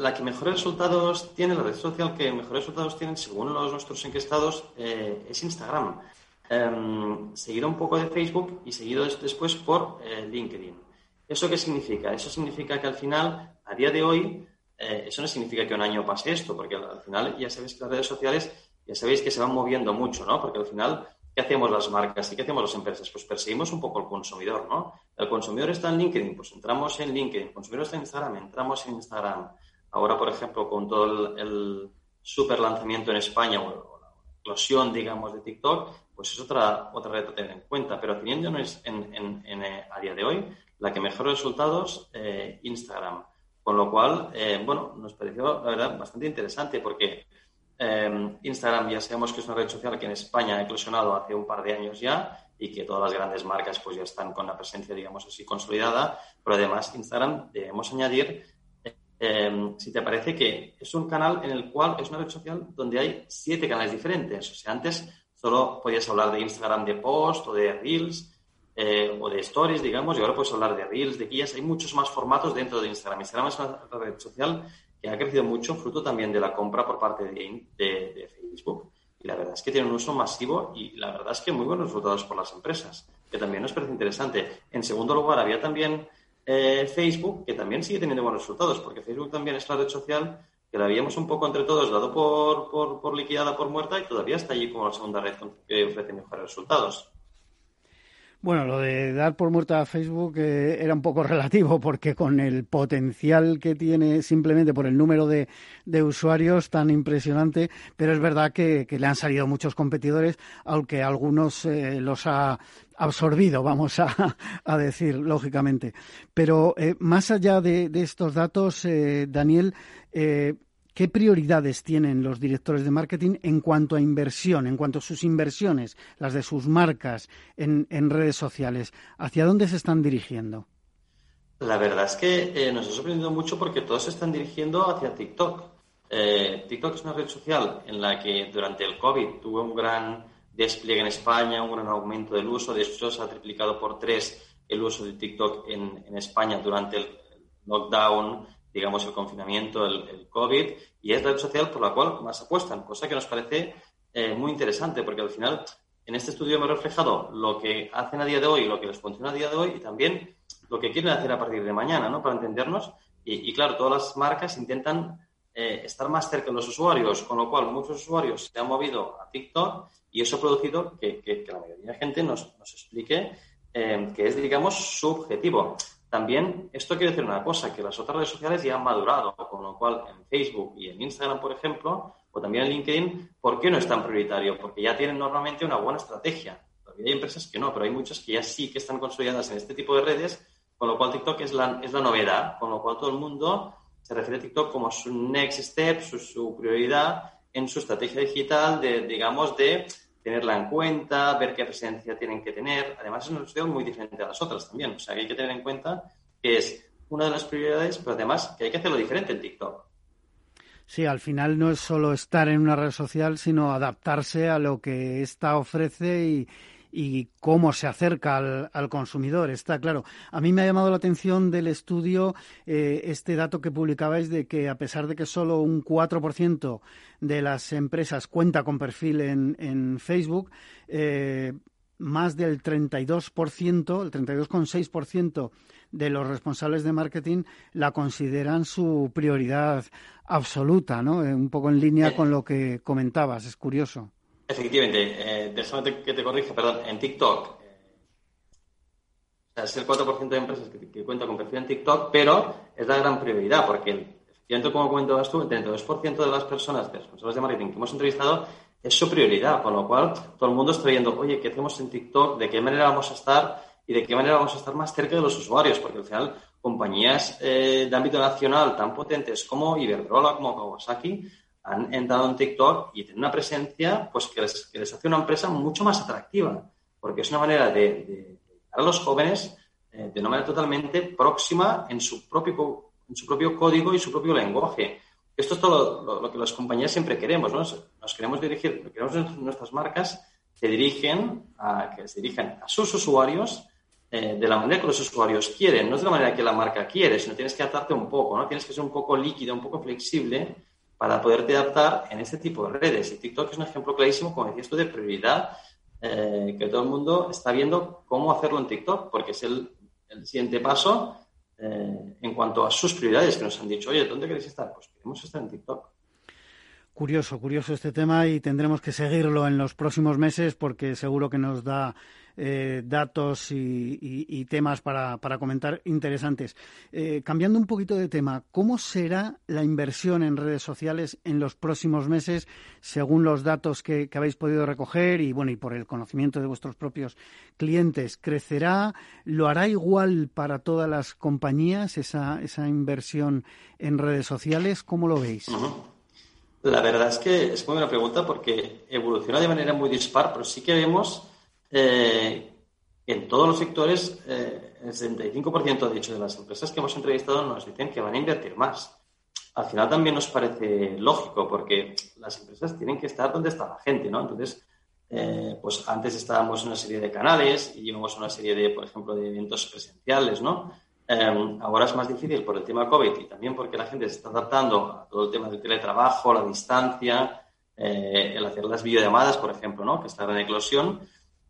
la, que mejores resultados tiene, la red social que mejores resultados tienen, según los nuestros encuestados, eh, es Instagram. Em, seguido un poco de Facebook y seguido después por eh, LinkedIn. ¿Eso qué significa? Eso significa que al final, a día de hoy, eh, eso no significa que un año pase esto, porque al final ya sabéis que las redes sociales, ya sabéis que se van moviendo mucho, ¿no? Porque al final, ¿qué hacemos las marcas y qué hacemos las empresas? Pues perseguimos un poco al consumidor, ¿no? El consumidor está en LinkedIn, pues entramos en LinkedIn. El consumidor está en Instagram, entramos en Instagram. Ahora, por ejemplo, con todo el, el super lanzamiento en España o la explosión, digamos, de TikTok, pues es otra, otra red a tener en cuenta. Pero teniéndonos en, en, eh, a día de hoy, la que mejor resultados, eh, Instagram. Con lo cual, eh, bueno, nos pareció, la verdad, bastante interesante porque Instagram ya sabemos que es una red social que en España ha eclosionado hace un par de años ya y que todas las grandes marcas pues ya están con la presencia, digamos así, consolidada. Pero además, Instagram, debemos añadir si te parece que es un canal en el cual es una red social donde hay siete canales diferentes. O sea, antes solo podías hablar de Instagram de post o de Reels eh, o de Stories, digamos, y ahora puedes hablar de Reels, de guías. Hay muchos más formatos dentro de Instagram. Instagram es una red social que ha crecido mucho, fruto también de la compra por parte de, Facebook. Y la verdad es que tiene un uso masivo y la verdad es que muy buenos resultados por las empresas, que también nos parece interesante. En segundo lugar, había también eh, Facebook, que también sigue teniendo buenos resultados, porque Facebook también es la red social que la habíamos un poco entre todos dado por, por, liquidada, por muerta, y todavía está allí como la segunda red que ofrece mejores resultados. Bueno, lo de dar por muerta a Facebook eh, era un poco relativo porque con el potencial que tiene simplemente por el número de, usuarios tan impresionante, pero es verdad que, le han salido muchos competidores, aunque algunos eh, los ha absorbido, vamos a, decir, lógicamente. Pero eh, más allá de, estos datos, Daniel, ¿Qué prioridades tienen los directores de marketing en cuanto a inversión, en cuanto a sus inversiones, las de sus marcas en, redes sociales? ¿Hacia dónde se están dirigiendo? La verdad es que eh, nos ha sorprendido mucho porque todos se están dirigiendo hacia TikTok. Eh, TikTok es una red social en la que durante el COVID tuvo un gran despliegue en España, un gran aumento del uso. De hecho, se ha triplicado por tres el uso de TikTok en, en España durante el lockdown digamos, el confinamiento, el, COVID, y es la red social por la cual más apuestan, cosa que nos parece eh, muy interesante, porque al final en este estudio me he reflejado lo que hacen a día de hoy, lo que les funciona a día de hoy y también lo que quieren hacer a partir de mañana, ¿no? Para entendernos. Y, claro, todas las marcas intentan eh, estar más cerca de los usuarios, con lo cual muchos usuarios se han movido a TikTok y eso ha producido que, la mayoría de gente nos, explique eh, que es, digamos, su objetivo. También esto quiere decir una cosa, que las otras redes sociales ya han madurado, con lo cual en Facebook y en Instagram, por ejemplo, o también en LinkedIn, ¿por qué no es tan prioritario? Porque ya tienen normalmente una buena estrategia. Hay empresas que no, pero hay muchas que ya sí que están consolidadas en este tipo de redes, con lo cual TikTok es la, es la novedad, con lo cual todo el mundo se refiere a TikTok como su next step, su, su prioridad en su estrategia digital de, digamos, de tenerla en cuenta, ver qué presencia tienen que tener. Además, es una sociedad muy diferente a las otras también. O sea, que hay que tener en cuenta que es una de las prioridades, pero además que hay que hacerlo diferente en TikTok. Sí, al final no es solo estar en una red social, sino adaptarse a lo que ésta ofrece y, y cómo se acerca al, consumidor, está claro. A mí me ha llamado la atención del estudio eh, este dato que publicabais de que a pesar de que solo un 4% de las empresas cuenta con perfil en, Facebook, eh, más del 32%, el 32,6% de los responsables de marketing la consideran su prioridad absoluta, ¿no? Eh, un poco en línea con lo que comentabas, es curioso. Efectivamente, eh, déjame que te corrija, perdón, en TikTok eh, es el 4% de empresas que, que cuentan con perfil en TikTok, pero es la gran prioridad, porque efectivamente, como comentabas tú, el 32% de las personas, de responsables de marketing que hemos entrevistado, es su prioridad, con lo cual todo el mundo está viendo, oye, ¿qué hacemos en TikTok? ¿De qué manera vamos a estar? Y de qué manera vamos a estar más cerca de los usuarios, porque al final compañías eh, de ámbito nacional tan potentes como Iberdrola, como Kawasaki, han entrado en TikTok y tienen una presencia pues que les, hace una empresa mucho más atractiva, porque es una manera de, de a los jóvenes eh, de una manera totalmente próxima en su propio en su propio código y su propio lenguaje. Esto es todo lo, que las compañías siempre queremos, ¿no? Nos queremos dirigir, queremos nuestras marcas se dirigen a, que se dirijan a sus usuarios eh, de la manera que los usuarios quieren, no es de la manera que la marca quiere, sino tienes que adaptarte un poco, ¿no? Tienes que ser un poco líquido, un poco flexible para poderte adaptar en este tipo de redes. Y TikTok es un ejemplo clarísimo, como decías tú, de prioridad, eh, que todo el mundo está viendo cómo hacerlo en TikTok, porque es el, siguiente paso eh, en cuanto a sus prioridades, que nos han dicho, oye, ¿dónde queréis estar? Pues queremos estar en TikTok. Curioso, curioso este tema y tendremos que seguirlo en los próximos meses porque seguro que nos da eh, datos y, temas para, comentar interesantes. Eh, cambiando un poquito de tema, ¿cómo será la inversión en redes sociales en los próximos meses según los datos que, habéis podido recoger y bueno y por el conocimiento de vuestros propios clientes? ¿Crecerá? ¿Lo hará igual para todas las compañías esa inversión en redes sociales? ¿Cómo lo veis? La verdad es que es muy buena pregunta porque evoluciona de manera muy dispar, pero sí que vemos eh, en todos los sectores, eh, el 75% de hecho de las empresas que hemos entrevistado nos dicen que van a invertir más. Al final también nos parece lógico porque las empresas tienen que estar donde está la gente, ¿no? Entonces, eh, pues antes estábamos en una serie de canales y llevamos una serie de, por ejemplo, de eventos presenciales, ¿no? ahora es más difícil por el tema COVID y también porque la gente se está adaptando a todo el tema del teletrabajo, la distancia, el hacer las videollamadas, por ejemplo, ¿no? Que está en eclosión.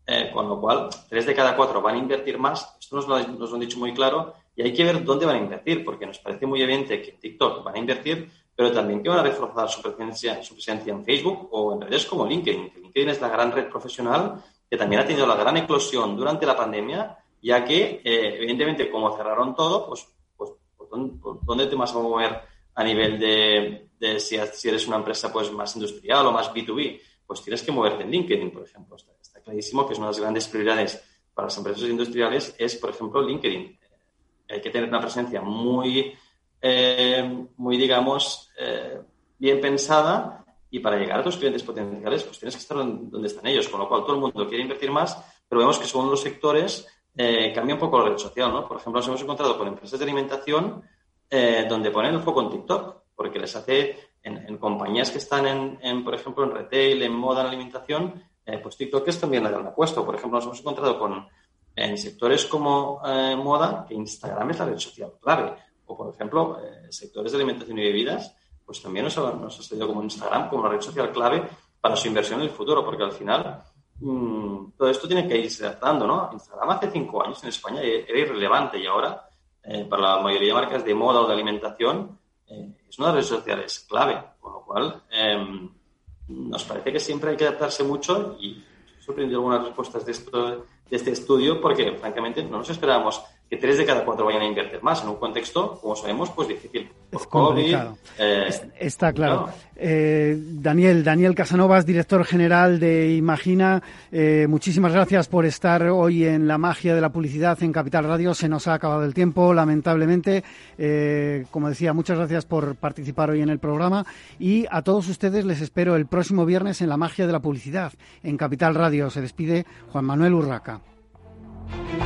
Eh, con lo cual, tres de cada cuatro van a invertir más. Esto nos lo, nos han dicho muy claro y hay que ver dónde van a invertir, porque nos parece muy evidente que en TikTok van a invertir, pero también que van a reforzar su presencia, su presencia en Facebook o en redes como LinkedIn. LinkedIn es la gran red profesional que también ha tenido la gran eclosión durante la pandemia, ya que, eh, evidentemente, como cerraron todo, pues, pues, pues, pues, ¿dónde te vas a mover a nivel de, de si, eres una empresa pues más industrial o más B2B? Pues tienes que moverte en LinkedIn, por ejemplo. Clarísimo que es una de las grandes prioridades para las empresas industriales es, por ejemplo, LinkedIn. Hay que tener una presencia muy, eh, muy digamos, eh, bien pensada y para llegar a tus clientes potenciales, pues tienes que estar donde están ellos, con lo cual todo el mundo quiere invertir más, pero vemos que según los sectores eh, cambia un poco la red social, ¿no? Por ejemplo, nos hemos encontrado con empresas de alimentación eh, donde ponen el foco en TikTok, porque les hace, en, compañías que están en, por ejemplo, en retail, en moda, en alimentación, eh, pues TikTok es también la gran apuesta. Por ejemplo, nos hemos encontrado con en sectores como moda que Instagram es la red social clave. O, por ejemplo, sectores de alimentación y bebidas, pues también nos ha, nos ha salido como Instagram como una red social clave para su inversión en el futuro, porque al final Mm, todo esto tiene que irse adaptando, ¿no? Instagram hace cinco años en España era irrelevante y ahora, eh, para la mayoría de marcas de moda o de alimentación, eh, es una de las redes sociales clave, con lo cual em, nos parece que siempre hay que adaptarse mucho y he sorprendido algunas respuestas de, esto, de este estudio porque, francamente, no nos esperábamos que tres de cada cuatro vayan a invertir más en un contexto, como sabemos, pues difícil. es complicado. Eh, está claro. Eh, Daniel, Daniel Casanovas, director general de Imagina, eh, muchísimas gracias por estar hoy en la magia de la publicidad en Capital Radio. Se nos ha acabado el tiempo, lamentablemente. como decía, muchas gracias por participar hoy en el programa y a todos ustedes les espero el próximo viernes en la magia de la publicidad en Capital Radio. Se despide Juan Manuel Urraca. Bye.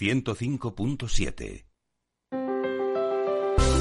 105.7.